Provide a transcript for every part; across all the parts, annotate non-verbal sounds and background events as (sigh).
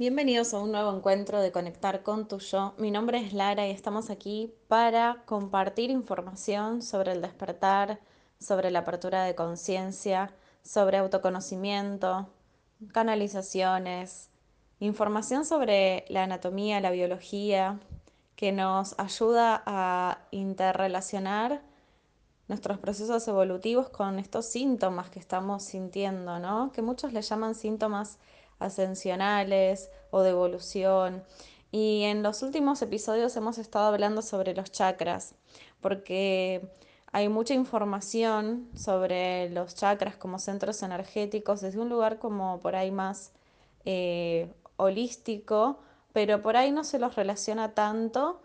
Bienvenidos a un nuevo encuentro de Conectar con tu yo. Mi nombre es Lara y estamos aquí para compartir información sobre el despertar, sobre la apertura de conciencia, sobre autoconocimiento, canalizaciones, información sobre la anatomía, la biología, que nos ayuda a interrelacionar nuestros procesos evolutivos con estos síntomas que estamos sintiendo, ¿no? Que muchos le llaman síntomas ascensionales o de evolución. Y en los últimos episodios hemos estado hablando sobre los chakras, porque hay mucha información sobre los chakras como centros energéticos desde un lugar como por ahí más eh, holístico, pero por ahí no se los relaciona tanto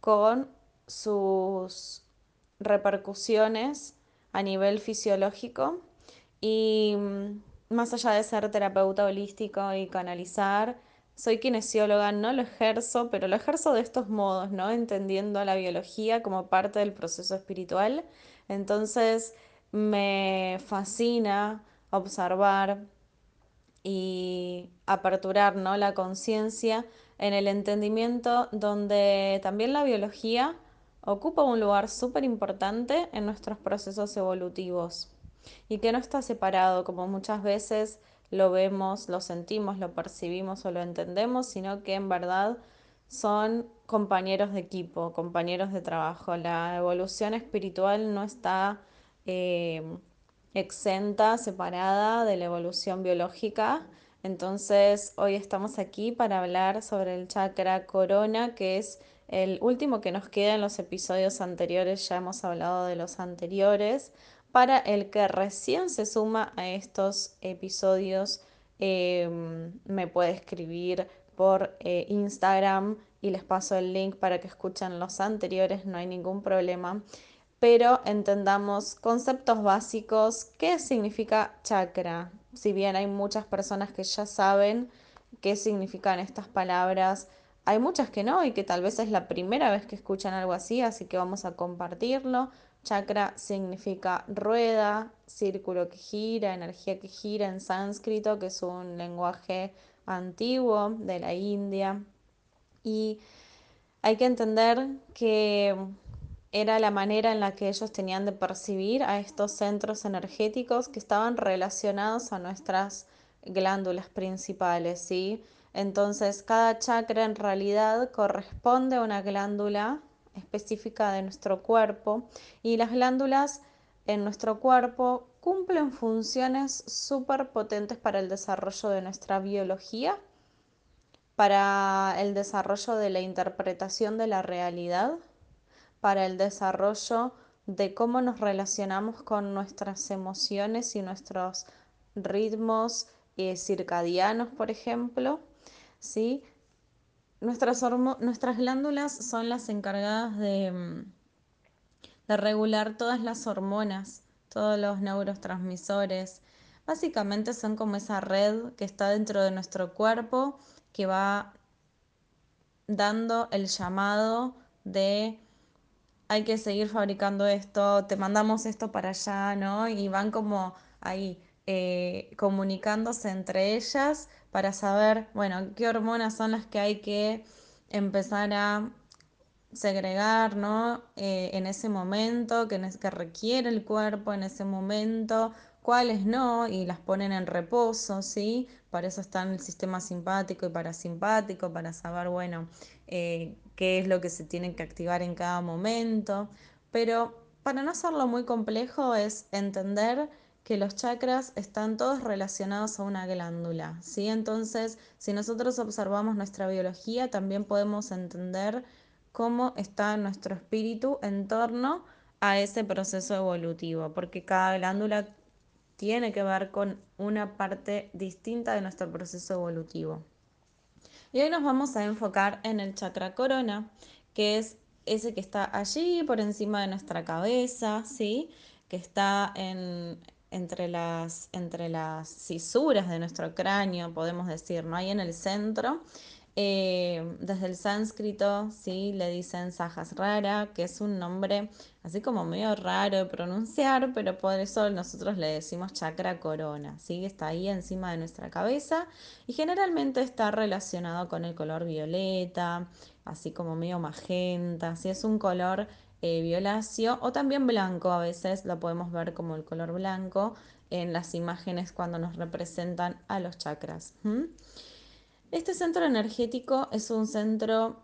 con sus repercusiones a nivel fisiológico y mm, más allá de ser terapeuta holístico y canalizar, soy kinesióloga, no lo ejerzo, pero lo ejerzo de estos modos, ¿no? Entendiendo la biología como parte del proceso espiritual. Entonces me fascina observar y aperturar ¿no? la conciencia en el entendimiento donde también la biología ocupa un lugar súper importante en nuestros procesos evolutivos y que no está separado como muchas veces lo vemos, lo sentimos, lo percibimos o lo entendemos, sino que en verdad son compañeros de equipo, compañeros de trabajo. La evolución espiritual no está eh, exenta, separada de la evolución biológica. Entonces hoy estamos aquí para hablar sobre el chakra corona, que es el último que nos queda en los episodios anteriores, ya hemos hablado de los anteriores. Para el que recién se suma a estos episodios, em, me puede escribir por eh, Instagram y les paso el link para que escuchen los anteriores, no hay ningún problema. Pero entendamos conceptos básicos, qué significa chakra. Si bien hay muchas personas que ya saben qué significan estas palabras, hay muchas que no y que tal vez es la primera vez que escuchan algo así, así que vamos a compartirlo. Chakra significa rueda, círculo que gira, energía que gira en sánscrito, que es un lenguaje antiguo de la India. Y hay que entender que era la manera en la que ellos tenían de percibir a estos centros energéticos que estaban relacionados a nuestras glándulas principales, ¿sí? Entonces, cada chakra en realidad corresponde a una glándula específica de nuestro cuerpo y las glándulas en nuestro cuerpo cumplen funciones súper potentes para el desarrollo de nuestra biología, para el desarrollo de la interpretación de la realidad, para el desarrollo de cómo nos relacionamos con nuestras emociones y nuestros ritmos eh, circadianos, por ejemplo, ¿sí? Nuestras, nuestras glándulas son las encargadas de, mm, de regular todas las hormonas, todos los neurotransmisores. Básicamente son como esa red que está dentro de nuestro cuerpo que va dando el llamado de hay que seguir fabricando esto, te mandamos esto para allá, ¿no? Y van como ahí eh, comunicándose entre ellas para saber, bueno, qué hormonas son las que hay que empezar a segregar, ¿no? Eh, en ese momento, que, que requiere el cuerpo en ese momento, cuáles no, y las ponen en reposo, ¿sí? Para eso están el sistema simpático y parasimpático, para saber, bueno, eh, qué es lo que se tiene que activar en cada momento. Pero para no hacerlo muy complejo es entender que los chakras están todos relacionados a una glándula, ¿sí? Entonces, si nosotros observamos nuestra biología, también podemos entender cómo está nuestro espíritu en torno a ese proceso evolutivo, porque cada glándula tiene que ver con una parte distinta de nuestro proceso evolutivo. Y hoy nos vamos a enfocar en el chakra corona, que es ese que está allí por encima de nuestra cabeza, ¿sí? que está en, entre las, entre las cisuras de nuestro cráneo, podemos decir, ¿no? Ahí en el centro. Eh, desde el sánscrito, sí, le dicen Sahasrara, que es un nombre así como medio raro de pronunciar, pero por eso nosotros le decimos chakra corona, ¿sí? Está ahí encima de nuestra cabeza y generalmente está relacionado con el color violeta, así como medio magenta, si es un color eh, violáceo o también blanco, a veces lo podemos ver como el color blanco en las imágenes cuando nos representan a los chakras. Este centro energético es un centro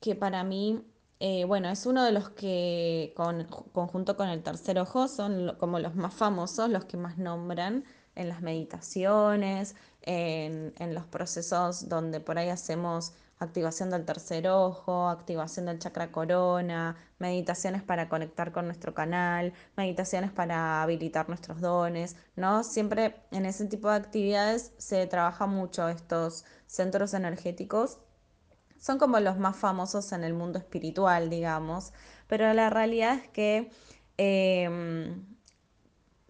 que para mí, eh, bueno, es uno de los que con, conjunto con el tercer ojo son como los más famosos, los que más nombran en las meditaciones, en, en los procesos donde por ahí hacemos activación del tercer ojo, activación del chakra corona, meditaciones para conectar con nuestro canal, meditaciones para habilitar nuestros dones, ¿no? Siempre en ese tipo de actividades se trabaja mucho estos centros energéticos. Son como los más famosos en el mundo espiritual, digamos, pero la realidad es que eh,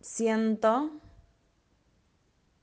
siento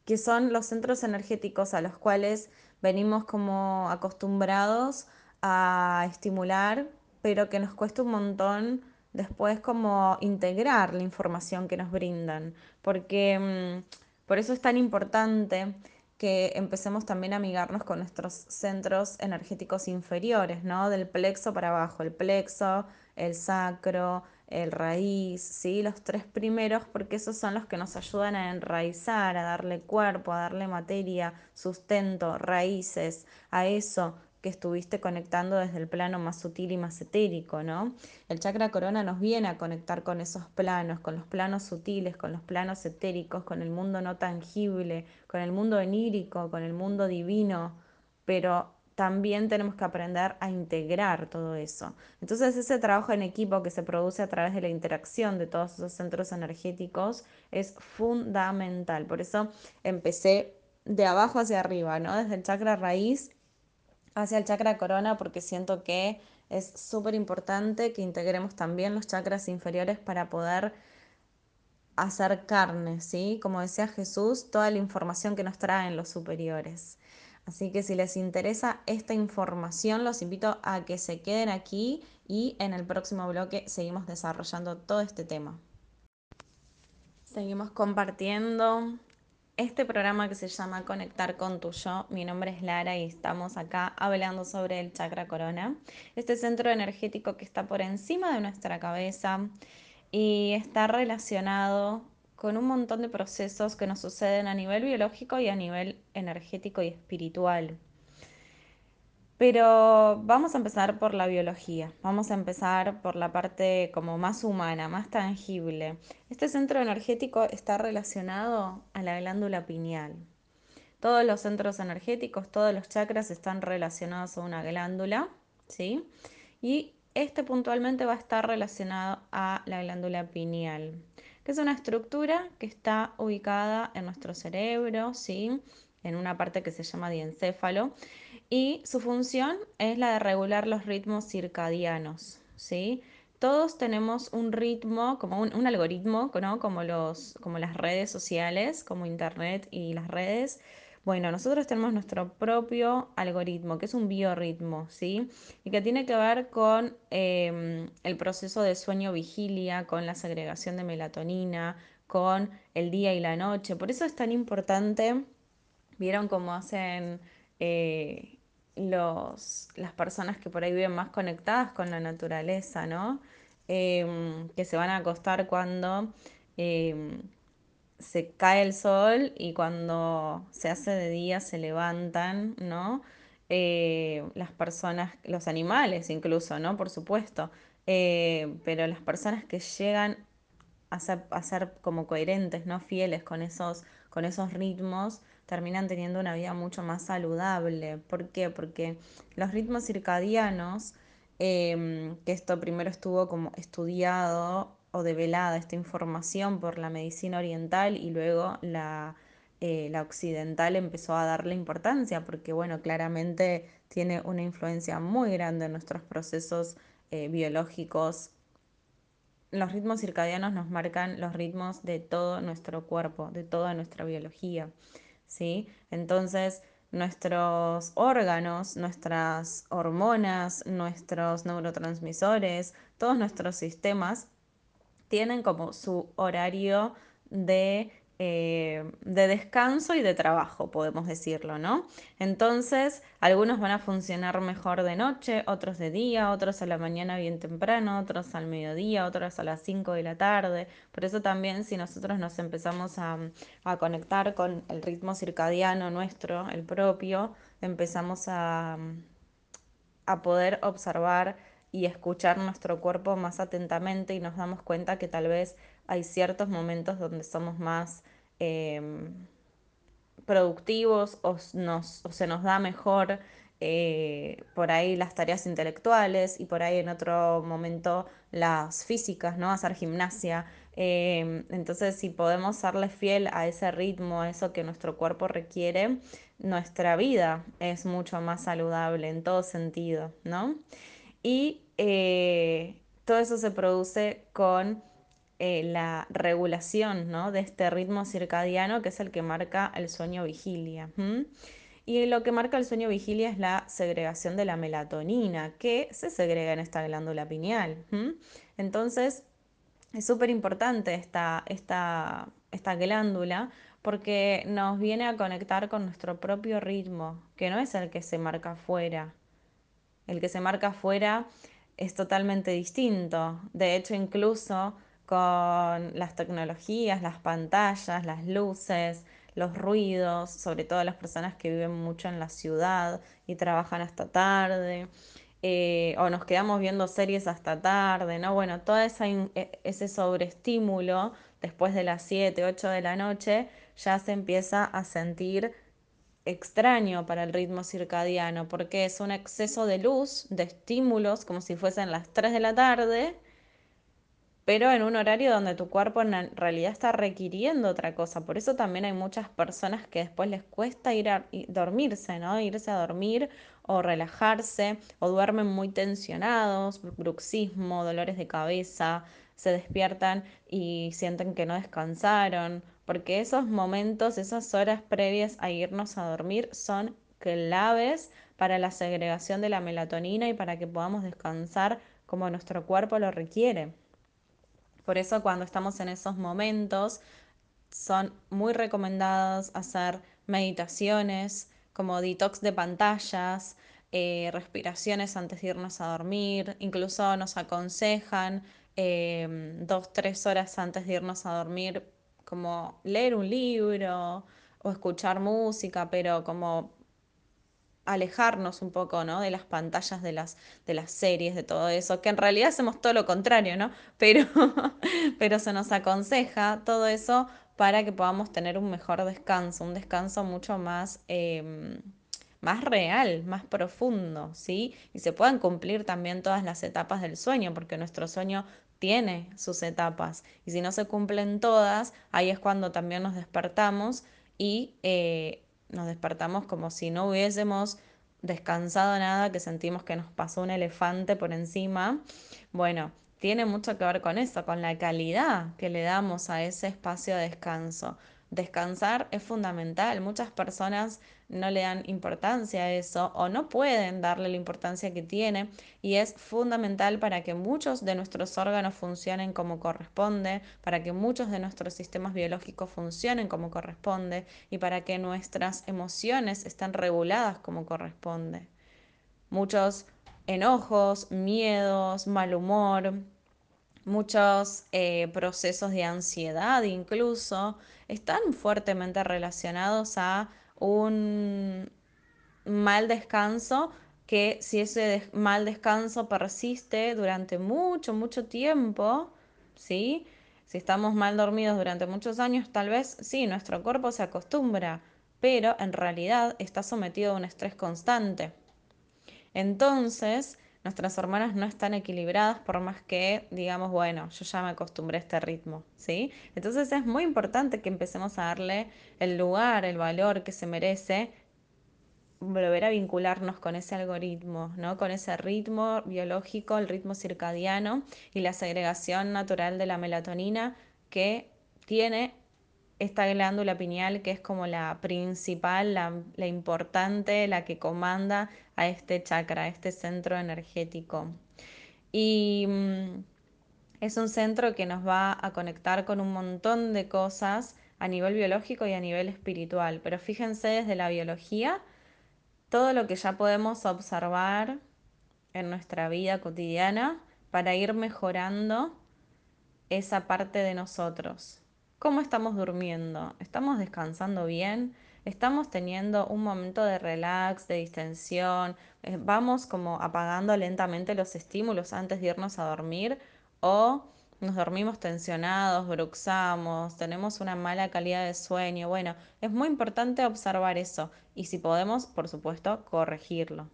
que son los centros energéticos a los cuales venimos como acostumbrados a estimular, pero que nos cuesta un montón después como integrar la información que nos brindan, porque mmm, por eso es tan importante que empecemos también a amigarnos con nuestros centros energéticos inferiores, ¿no? Del plexo para abajo, el plexo, el sacro, el raíz, ¿sí? Los tres primeros, porque esos son los que nos ayudan a enraizar, a darle cuerpo, a darle materia, sustento, raíces, a eso que estuviste conectando desde el plano más sutil y más etérico, ¿no? El chakra corona nos viene a conectar con esos planos, con los planos sutiles, con los planos etéricos, con el mundo no tangible, con el mundo onírico, con el mundo divino, pero también tenemos que aprender a integrar todo eso. Entonces ese trabajo en equipo que se produce a través de la interacción de todos esos centros energéticos es fundamental. Por eso empecé de abajo hacia arriba, ¿no? Desde el chakra raíz hacia el chakra corona porque siento que es súper importante que integremos también los chakras inferiores para poder hacer carne, ¿sí? Como decía Jesús, toda la información que nos traen los superiores. Así que si les interesa esta información, los invito a que se queden aquí y en el próximo bloque seguimos desarrollando todo este tema. Seguimos compartiendo este programa que se llama Conectar con tu yo. Mi nombre es Lara y estamos acá hablando sobre el chakra corona, este centro energético que está por encima de nuestra cabeza y está relacionado con un montón de procesos que nos suceden a nivel biológico y a nivel energético y espiritual. Pero vamos a empezar por la biología, vamos a empezar por la parte como más humana, más tangible. Este centro energético está relacionado a la glándula pineal. Todos los centros energéticos, todos los chakras están relacionados a una glándula, ¿sí? Y este puntualmente va a estar relacionado a la glándula pineal que es una estructura que está ubicada en nuestro cerebro, ¿sí? en una parte que se llama diencéfalo, y su función es la de regular los ritmos circadianos. ¿sí? Todos tenemos un ritmo, como un, un algoritmo, ¿no? como, los, como las redes sociales, como Internet y las redes, bueno, nosotros tenemos nuestro propio algoritmo, que es un biorritmo, ¿sí? Y que tiene que ver con eh, el proceso de sueño-vigilia, con la segregación de melatonina, con el día y la noche. Por eso es tan importante, vieron cómo hacen eh, los, las personas que por ahí viven más conectadas con la naturaleza, ¿no? Eh, que se van a acostar cuando em, se cae el sol y cuando se hace de día se levantan, ¿no? Eh, las personas, los animales incluso, ¿no? Por supuesto. Eh, pero las personas que llegan a ser, como coherentes, ¿no? Fieles con esos, con esos ritmos, terminan teniendo una vida mucho más saludable. ¿Por qué? Porque los ritmos circadianos, eh, que esto primero estuvo como estudiado o develada esta información por la medicina oriental y luego la, eh, la occidental empezó a darle importancia porque, bueno, claramente tiene una influencia muy grande en nuestros procesos eh, biológicos. Los ritmos circadianos nos marcan los ritmos de todo nuestro cuerpo, de toda nuestra biología, ¿sí? Entonces, nuestros órganos, nuestras hormonas, nuestros neurotransmisores, todos nuestros sistemas tienen como su horario de, eh, de descanso y de trabajo, podemos decirlo, ¿no? Entonces, algunos van a funcionar mejor de noche, otros de día, otros a la mañana bien temprano, otros al mediodía, otros a las 5 de la tarde. Por eso también si nosotros nos empezamos a, a conectar con el ritmo circadiano nuestro, el propio, empezamos a, a poder observar y escuchar nuestro cuerpo más atentamente y nos damos cuenta que tal vez hay ciertos momentos donde somos más eh, productivos o, se nos da mejor eh, por ahí las tareas intelectuales y por ahí en otro momento las físicas, ¿no? Hacer gimnasia. Eh, entonces, si podemos serle fiel a ese ritmo, a eso que nuestro cuerpo requiere, nuestra vida es mucho más saludable en todo sentido, ¿no? Y eh, todo eso se produce con eh, la regulación ¿no? de este ritmo circadiano que es el que marca el sueño vigilia. Y lo que marca el sueño vigilia es la segregación de la melatonina, que se segrega en esta glándula pineal. Entonces, es súper importante esta, esta, esta glándula porque nos viene a conectar con nuestro propio ritmo, que no es el que se marca afuera. El que se marca afuera es totalmente distinto. De hecho, incluso con las tecnologías, las pantallas, las luces, los ruidos, sobre todo las personas que viven mucho en la ciudad y trabajan hasta tarde, eh, o nos quedamos viendo series hasta tarde, ¿no? Bueno, todo e, ese sobreestímulo después de las 7, 8 de la noche ya se empieza a sentir extraño para el ritmo circadiano, porque es un exceso de luz, de estímulos, como si fuesen las 3 de la tarde, pero en un horario donde tu cuerpo en realidad está requiriendo otra cosa. Por eso también hay muchas personas que después les cuesta ir a dormirse, ¿no? Irse a dormir o relajarse, o duermen muy tensionados, bruxismo, dolores de cabeza, se despiertan y sienten que no descansaron, porque esos momentos, esas horas previas a irnos a dormir son claves para la segregación de la melatonina y para que podamos descansar como nuestro cuerpo lo requiere. Por eso cuando estamos en esos momentos son muy recomendados hacer meditaciones como detox de pantallas, eh, respiraciones antes de irnos a dormir, incluso nos aconsejan em, dos, tres horas antes de irnos a dormir como leer un libro o escuchar música, pero como alejarnos un poco, ¿no? De las pantallas, de las, de las series, de todo eso, que en realidad hacemos todo lo contrario, ¿no? (laughs) Pero, pero se nos aconseja todo eso para que podamos tener un mejor descanso, un descanso mucho más, em, más real, más profundo, ¿sí? Y se puedan cumplir también todas las etapas del sueño, porque nuestro sueño tiene sus etapas. Y si no se cumplen todas, ahí es cuando también nos despertamos y eh, nos despertamos como si no hubiésemos descansado nada, que sentimos que nos pasó un elefante por encima. Bueno, tiene mucho que ver con eso, con la calidad que le damos a ese espacio de descanso. Descansar es fundamental. Muchas personas no le dan importancia a eso o no pueden darle la importancia que tiene y es fundamental para que muchos de nuestros órganos funcionen como corresponde, para que muchos de nuestros sistemas biológicos funcionen como corresponde y para que nuestras emociones estén reguladas como corresponde. Muchos enojos, miedos, mal humor, muchos eh, procesos de ansiedad incluso están fuertemente relacionados a un mal descanso que si ese mal descanso persiste durante mucho, mucho tiempo, ¿sí? Si estamos mal dormidos durante muchos años, tal vez sí, nuestro cuerpo se acostumbra, pero en realidad está sometido a un estrés constante. Entonces, nuestras hormonas no están equilibradas por más que digamos, bueno, yo ya me acostumbré a este ritmo, ¿sí? Entonces es muy importante que empecemos a darle el lugar, el valor que se merece, volver a vincularnos con ese algoritmo, ¿no? Con ese ritmo biológico, el ritmo circadiano y la segregación natural de la melatonina que tiene esta glándula pineal que es como la principal, la, importante, la que comanda a este chakra, a este centro energético. Y mm, es un centro que nos va a conectar con un montón de cosas a nivel biológico y a nivel espiritual. Pero fíjense desde la biología, todo lo que ya podemos observar en nuestra vida cotidiana para ir mejorando esa parte de nosotros. ¿Cómo estamos durmiendo? ¿Estamos descansando bien? ¿Estamos teniendo un momento de relax, de distensión? Eh, ¿Vamos como apagando lentamente los estímulos antes de irnos a dormir? ¿O nos dormimos tensionados, bruxamos, tenemos una mala calidad de sueño? Bueno, es muy importante observar eso y si podemos, por supuesto, corregirlo.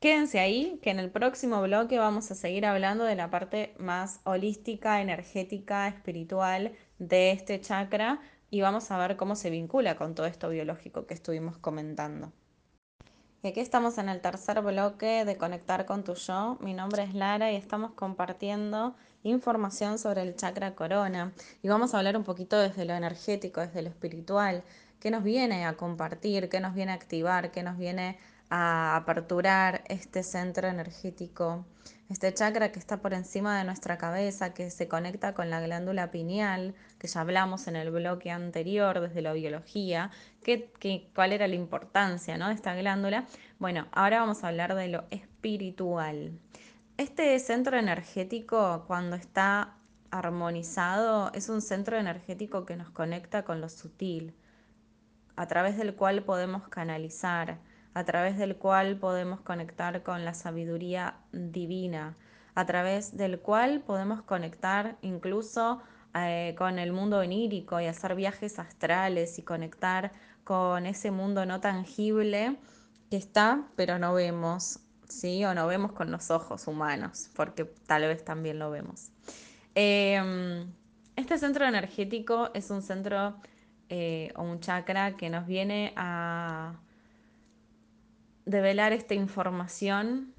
Quédense ahí, que en el próximo bloque vamos a seguir hablando de la parte más holística, energética, espiritual de este chakra y vamos a ver cómo se vincula con todo esto biológico que estuvimos comentando. Y aquí estamos en el tercer bloque de Conectar con tu yo. Mi nombre es Lara y estamos compartiendo información sobre el chakra corona. Y vamos a hablar un poquito desde lo energético, desde lo espiritual, qué nos viene a compartir, qué nos viene a activar, qué nos viene a aperturar este centro energético, este chakra que está por encima de nuestra cabeza, que se conecta con la glándula pineal, que ya hablamos en el bloque anterior desde la biología, que, cuál era la importancia ¿no? de esta glándula. Bueno, ahora vamos a hablar de lo espiritual. Este centro energético, cuando está armonizado, es un centro energético que nos conecta con lo sutil, a través del cual podemos canalizar, a través del cual podemos conectar con la sabiduría divina, a través del cual podemos conectar incluso eh, con el mundo onírico y hacer viajes astrales y conectar con ese mundo no tangible que está, pero no vemos, ¿sí? O no vemos con los ojos humanos, porque tal vez también lo vemos. Em, este centro energético es un centro eh, o un chakra que nos viene a develar esta información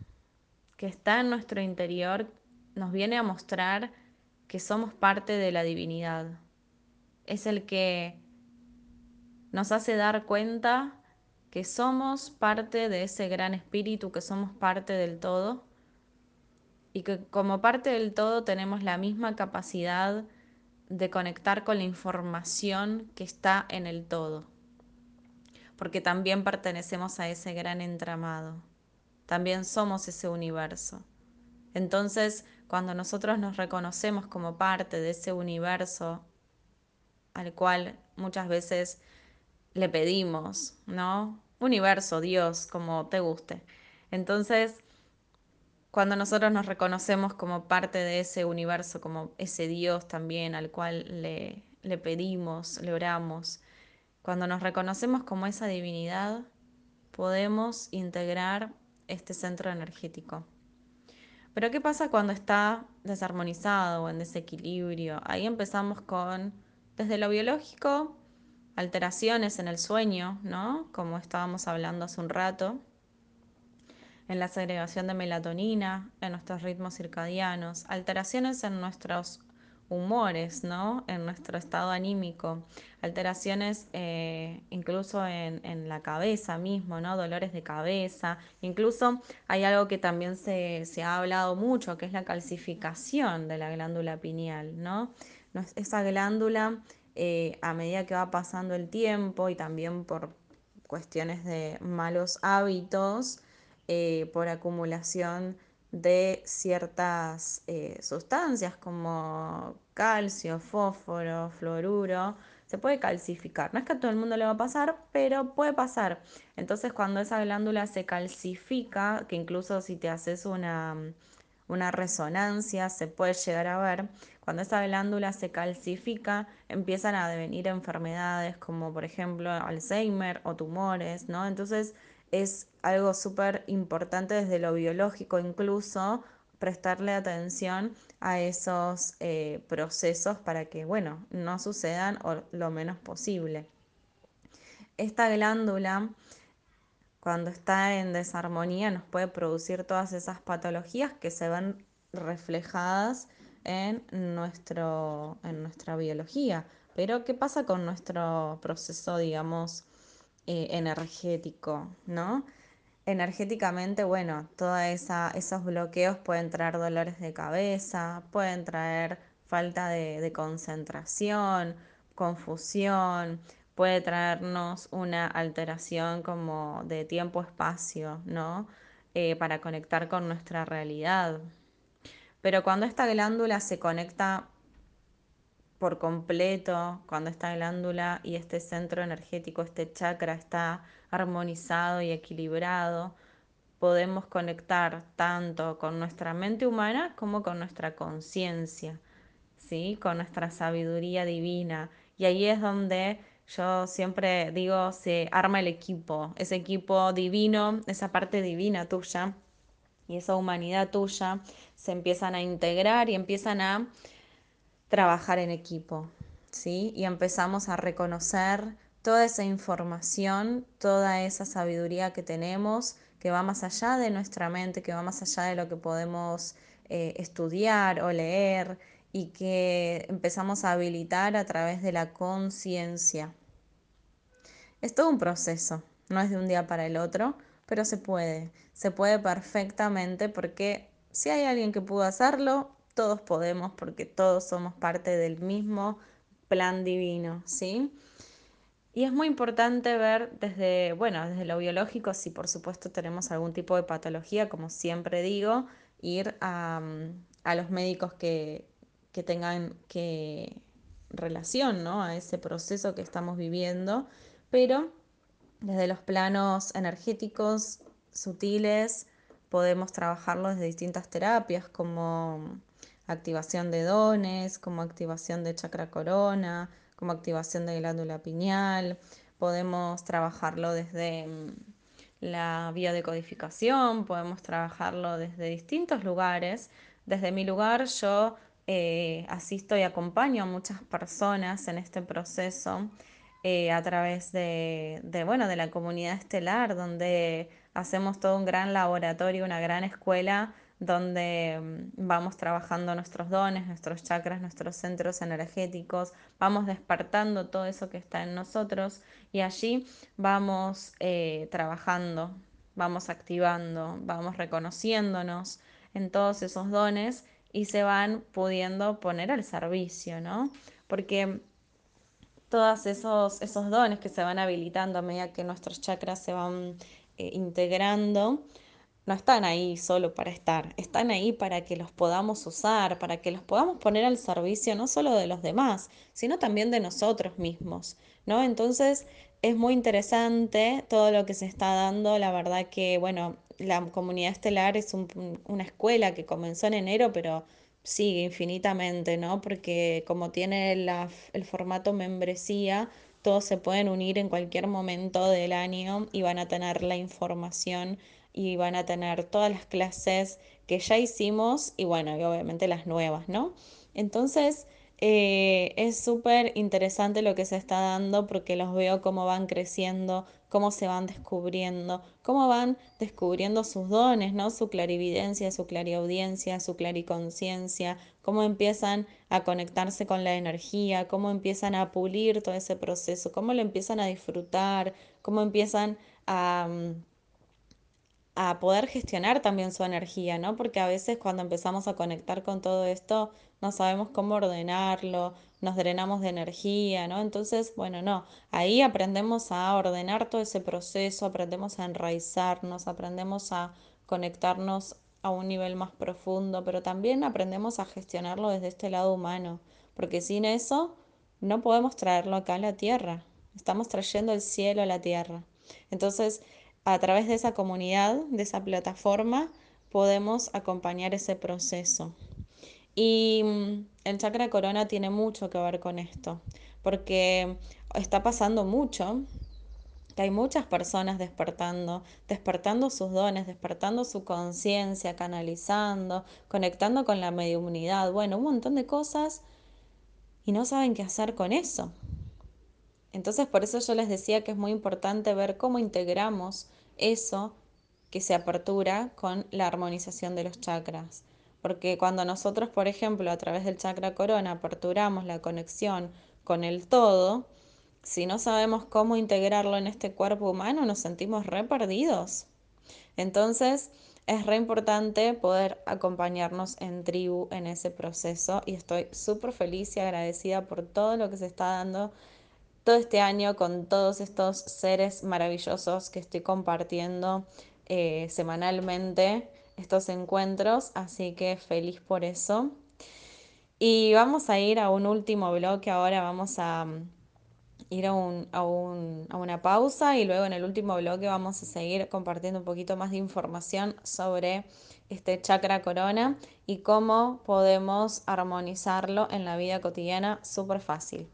que está en nuestro interior, nos viene a mostrar que somos parte de la divinidad. Es el que nos hace dar cuenta que somos parte de ese gran espíritu, que somos parte del todo y que como parte del todo tenemos la misma capacidad de conectar con la información que está en el todo porque también pertenecemos a ese gran entramado, también somos ese universo. Entonces, cuando nosotros nos reconocemos como parte de ese universo al cual muchas veces le pedimos, ¿no? Universo, Dios, como te guste. Entonces, cuando nosotros nos reconocemos como parte de ese universo, como ese Dios también al cual le, le pedimos, le oramos, cuando nos reconocemos como esa divinidad, podemos integrar este centro energético. Pero ¿qué pasa cuando está desarmonizado o en desequilibrio? Ahí empezamos con, desde lo biológico, alteraciones en el sueño, ¿no? Como estábamos hablando hace un rato, en la segregación de melatonina, en nuestros ritmos circadianos, alteraciones en nuestros humores, ¿no? En nuestro estado anímico, alteraciones eh, incluso en, la cabeza mismo, ¿no? Dolores de cabeza, incluso hay algo que también se, ha hablado mucho, que es la calcificación de la glándula pineal, ¿no? Esa glándula, eh, a medida que va pasando el tiempo y también por cuestiones de malos hábitos, eh, por acumulación de ciertas eh, sustancias como calcio, fósforo, fluoruro, se puede calcificar. No es que a todo el mundo le va a pasar, pero puede pasar. Entonces cuando esa glándula se calcifica, que incluso si te haces una, una resonancia se puede llegar a ver, cuando esa glándula se calcifica empiezan a devenir enfermedades como por ejemplo Alzheimer o tumores, ¿no? Entonces es algo súper importante desde lo biológico incluso prestarle atención a esos eh, procesos para que, bueno, no sucedan o lo menos posible. Esta glándula, cuando está en desarmonía, nos puede producir todas esas patologías que se ven reflejadas en, nuestro, en nuestra biología, pero ¿qué pasa con nuestro proceso, digamos, energético, ¿no? Energéticamente, bueno, todos esos bloqueos pueden traer dolores de cabeza, pueden traer falta de, de concentración, confusión, puede traernos una alteración como de tiempo-espacio, ¿no? Eh, para conectar con nuestra realidad. Pero cuando esta glándula se conecta por completo, cuando esta glándula y este centro energético, este chakra está armonizado y equilibrado, podemos conectar tanto con nuestra mente humana como con nuestra conciencia, ¿sí? con nuestra sabiduría divina. Y ahí es donde yo siempre digo, se arma el equipo, ese equipo divino, esa parte divina tuya y esa humanidad tuya se empiezan a integrar y empiezan a trabajar en equipo, ¿sí? Y empezamos a reconocer toda esa información, toda esa sabiduría que tenemos, que va más allá de nuestra mente, que va más allá de lo que podemos eh, estudiar o leer y que empezamos a habilitar a través de la conciencia. Es todo un proceso, no es de un día para el otro, pero se puede, se puede perfectamente porque si hay alguien que pudo hacerlo, todos podemos porque todos somos parte del mismo plan divino, ¿sí? Y es muy importante ver desde, bueno, desde lo biológico, si por supuesto tenemos algún tipo de patología, como siempre digo, ir a, a los médicos que, que tengan que relación ¿no? a ese proceso que estamos viviendo, pero desde los planos energéticos sutiles podemos trabajarlo desde distintas terapias como activación de dones, como activación de chakra corona, como activación de glándula pineal. Podemos trabajarlo desde mm, la vía de codificación, podemos trabajarlo desde distintos lugares. Desde mi lugar yo eh, asisto y acompaño a muchas personas en este proceso eh, a través de, de, bueno, de la comunidad estelar, donde hacemos todo un gran laboratorio, una gran escuela donde mm, vamos trabajando nuestros dones, nuestros chakras, nuestros centros energéticos, vamos despertando todo eso que está en nosotros y allí vamos eh, trabajando, vamos activando, vamos reconociéndonos en todos esos dones y se van pudiendo poner al servicio, ¿no? Porque todos esos, esos dones que se van habilitando a medida que nuestros chakras se van eh, integrando, no están ahí solo para estar, están ahí para que los podamos usar, para que los podamos poner al servicio no solo de los demás, sino también de nosotros mismos, ¿no? Entonces es muy interesante todo lo que se está dando, la verdad que, bueno, la comunidad estelar es un, una escuela que comenzó en enero, pero sigue infinitamente, ¿no? Porque como tiene el formato membresía, todos se pueden unir en cualquier momento del año y van a tener la información y van a tener todas las clases que ya hicimos y bueno, y obviamente las nuevas, ¿no? Entonces, eh, es súper interesante lo que se está dando porque los veo cómo van creciendo, cómo se van descubriendo, cómo van descubriendo sus dones, ¿no? Su clarividencia, su clariaudiencia, su clariconciencia, cómo empiezan a conectarse con la energía, cómo empiezan a pulir todo ese proceso, cómo lo empiezan a disfrutar, cómo empiezan a... Mm, a poder gestionar también su energía, ¿no? Porque a veces cuando empezamos a conectar con todo esto, no sabemos cómo ordenarlo, nos drenamos de energía, ¿no? Entonces, bueno, no, ahí aprendemos a ordenar todo ese proceso, aprendemos a enraizarnos, aprendemos a conectarnos a un nivel más profundo, pero también aprendemos a gestionarlo desde este lado humano, porque sin eso no podemos traerlo acá a la tierra, estamos trayendo el cielo a la tierra. Entonces, a través de esa comunidad, de esa plataforma, podemos acompañar ese proceso. Y mm, el chakra corona tiene mucho que ver con esto, porque está pasando mucho, que hay muchas personas despertando, despertando sus dones, despertando su conciencia, canalizando, conectando con la mediunidad, bueno, un montón de cosas y no saben qué hacer con eso. Entonces por eso yo les decía que es muy importante ver cómo integramos eso que se apertura con la armonización de los chakras. Porque cuando nosotros, por ejemplo, a través del chakra corona aperturamos la conexión con el todo, si no sabemos cómo integrarlo en este cuerpo humano, nos sentimos re perdidos. Entonces, es re importante poder acompañarnos en tribu en ese proceso y estoy súper feliz y agradecida por todo lo que se está dando todo este año con todos estos seres maravillosos que estoy compartiendo eh, semanalmente estos encuentros, así que feliz por eso. Y vamos a ir a un último bloque ahora, vamos a mm, ir a, a, una pausa y luego en el último bloque vamos a seguir compartiendo un poquito más de información sobre este chakra corona y cómo podemos armonizarlo en la vida cotidiana súper fácil.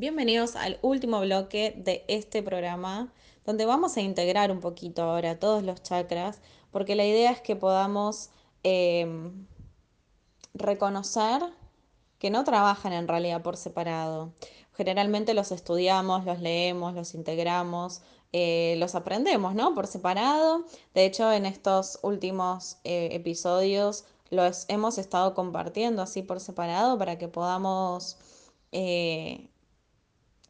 Bienvenidos al último bloque de este programa, donde vamos a integrar un poquito ahora todos los chakras, porque la idea es que podamos eh, reconocer que no trabajan en realidad por separado. Generalmente los estudiamos, los leemos, los integramos, eh, los aprendemos, ¿no? Por separado. De hecho, en estos últimos eh, episodios los hemos estado compartiendo así por separado para que podamos eh,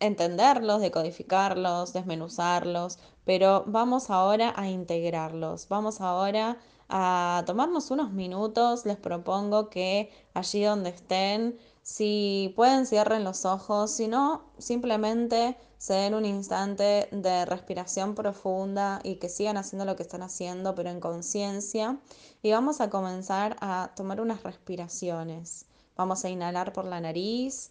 entenderlos, decodificarlos, desmenuzarlos, pero vamos ahora a integrarlos, vamos ahora a tomarnos unos minutos, les propongo que allí donde estén, si pueden cierren los ojos, si no, simplemente se den un instante de respiración profunda y que sigan haciendo lo que están haciendo, pero en conciencia. Y vamos a comenzar a tomar unas respiraciones. Vamos a inhalar por la nariz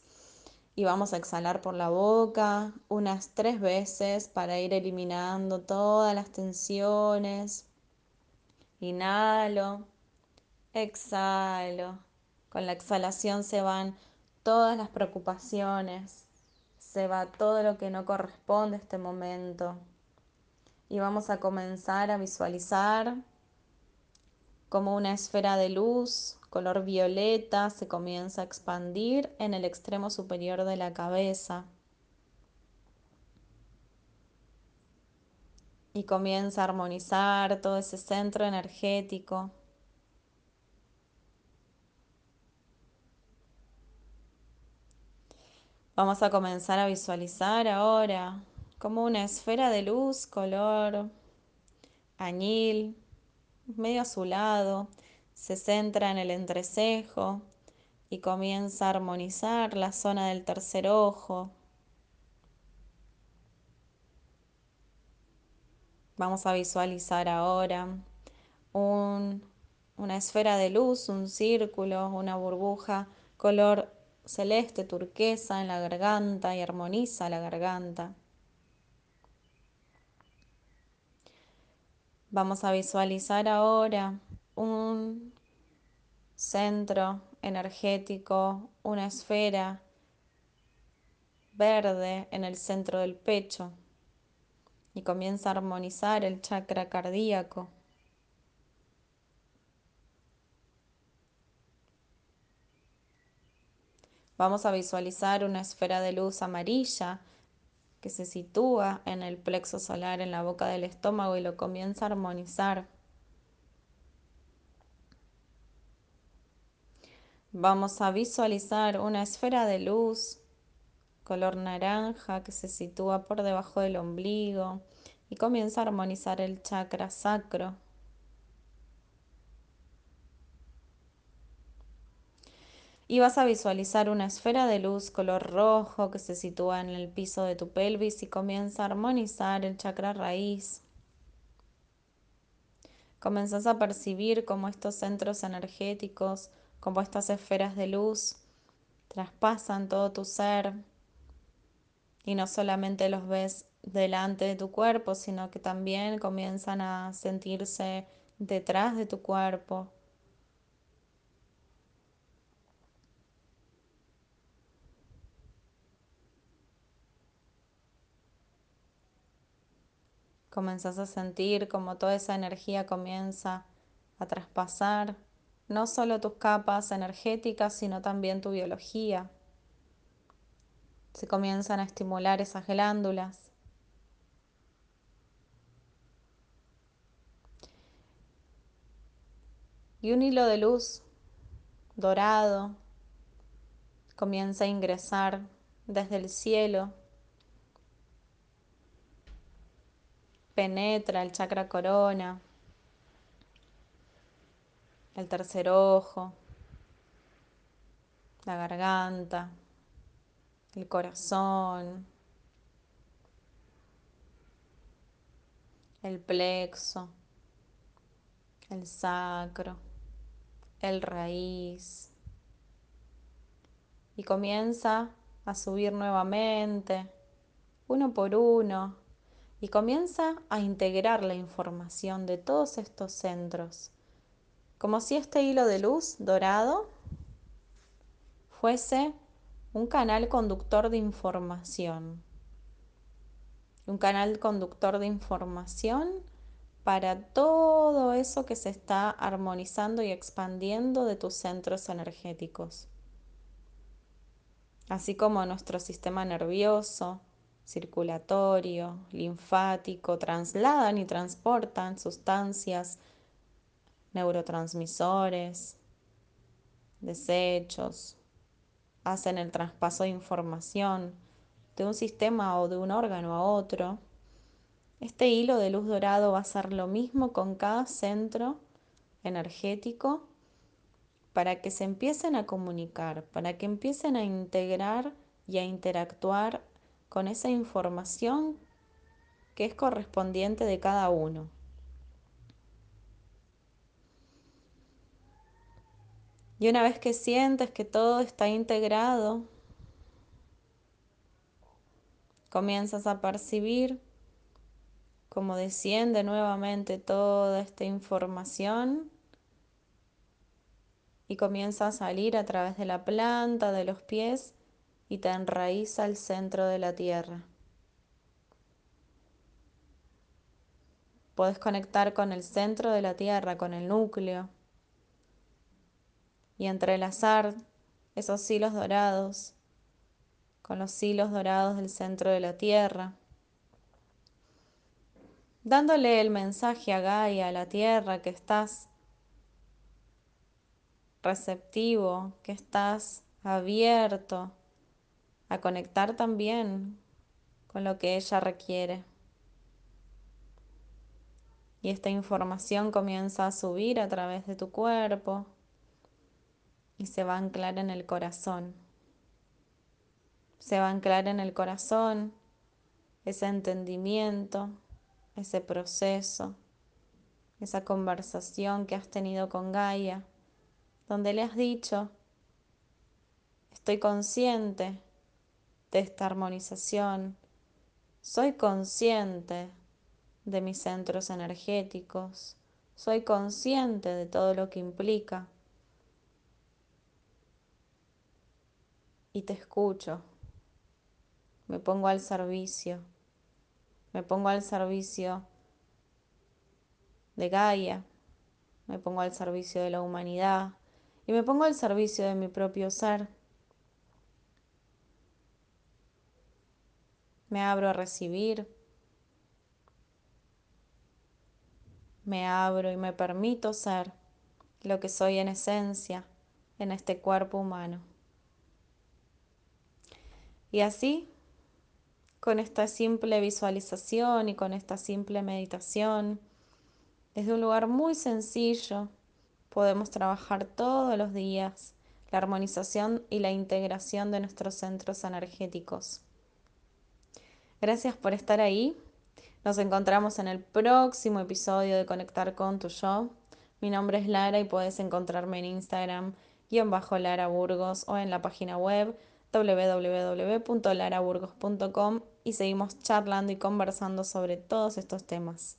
y vamos a exhalar por la boca unas tres veces para ir eliminando todas las tensiones. Inhalo, exhalo. Con la exhalación se van todas las preocupaciones, se va todo lo que no corresponde a este momento. Y vamos a comenzar a visualizar como una esfera de luz color violeta se comienza a expandir en el extremo superior de la cabeza. Y comienza a armonizar todo ese centro energético. Vamos a comenzar a visualizar ahora como una esfera de luz color añil, medio azulado, se centra en el entrecejo y comienza a armonizar la zona del tercer ojo. Vamos a visualizar ahora un, una esfera de luz, un círculo, una burbuja color celeste turquesa en la garganta y armoniza la garganta. Vamos a visualizar ahora un centro energético, una esfera verde en el centro del pecho y comienza a armonizar el chakra cardíaco. Vamos a visualizar una esfera de luz amarilla que se sitúa en el plexo solar en la boca del estómago y lo comienza a armonizar. Vamos a visualizar una esfera de luz color naranja que se sitúa por debajo del ombligo y comienza a armonizar el chakra sacro. Y vas a visualizar una esfera de luz color rojo que se sitúa en el piso de tu pelvis y comienza a armonizar el chakra raíz. Comenzás a percibir cómo estos centros energéticos como estas esferas de luz traspasan todo tu ser y no solamente los ves delante de tu cuerpo, sino que también comienzan a sentirse detrás de tu cuerpo. Comenzás a sentir como toda esa energía comienza a traspasar no solo tus capas energéticas, sino también tu biología. Se comienzan a estimular esas glándulas. Y un hilo de luz dorado comienza a ingresar desde el cielo, penetra el chakra corona, el tercer ojo, la garganta, el corazón, el plexo, el sacro, el raíz. Y comienza a subir nuevamente, uno por uno, y comienza a integrar la información de todos estos centros, como si este hilo de luz dorado fuese un canal conductor de información. Un canal conductor de información para todo eso que se está armonizando y expandiendo de tus centros energéticos. Así como nuestro sistema nervioso, circulatorio, linfático, trasladan y transportan sustancias, neurotransmisores, desechos, hacen el traspaso de información de un sistema o de un órgano a otro, este hilo de luz dorado va a hacer lo mismo con cada centro energético para que se empiecen a comunicar, para que empiecen a integrar y a interactuar con esa información que es correspondiente de cada uno. Y una vez que sientes que todo está integrado, comienzas a percibir cómo desciende nuevamente toda esta información y comienza a salir a través de la planta, de los pies y te enraiza al centro de la tierra. Puedes conectar con el centro de la tierra, con el núcleo y entrelazar esos hilos dorados con los hilos dorados del centro de la Tierra, dándole el mensaje a Gaia, a la Tierra, que estás receptivo, que estás abierto a conectar también con lo que ella requiere. Y esta información comienza a subir a través de tu cuerpo y se va a anclar en el corazón. Se va a anclar en el corazón ese entendimiento, ese proceso, esa conversación que has tenido con Gaia, donde le has dicho, estoy consciente de esta armonización, soy consciente de mis centros energéticos, soy consciente de todo lo que implica y te escucho. Me pongo al servicio. Me pongo al servicio de Gaia. Me pongo al servicio de la humanidad. Y me pongo al servicio de mi propio ser. Me abro a recibir. Me abro y me permito ser lo que soy en esencia en este cuerpo humano. Y así, con esta simple visualización y con esta simple meditación, desde un lugar muy sencillo, podemos trabajar todos los días la armonización y la integración de nuestros centros energéticos. Gracias por estar ahí. Nos encontramos en el próximo episodio de Conectar con tu Yo. Mi nombre es Lara y puedes encontrarme en Instagram, guion bajo Lara Burgos o en la página web www.laraburgos.com y seguimos charlando y conversando sobre todos estos temas.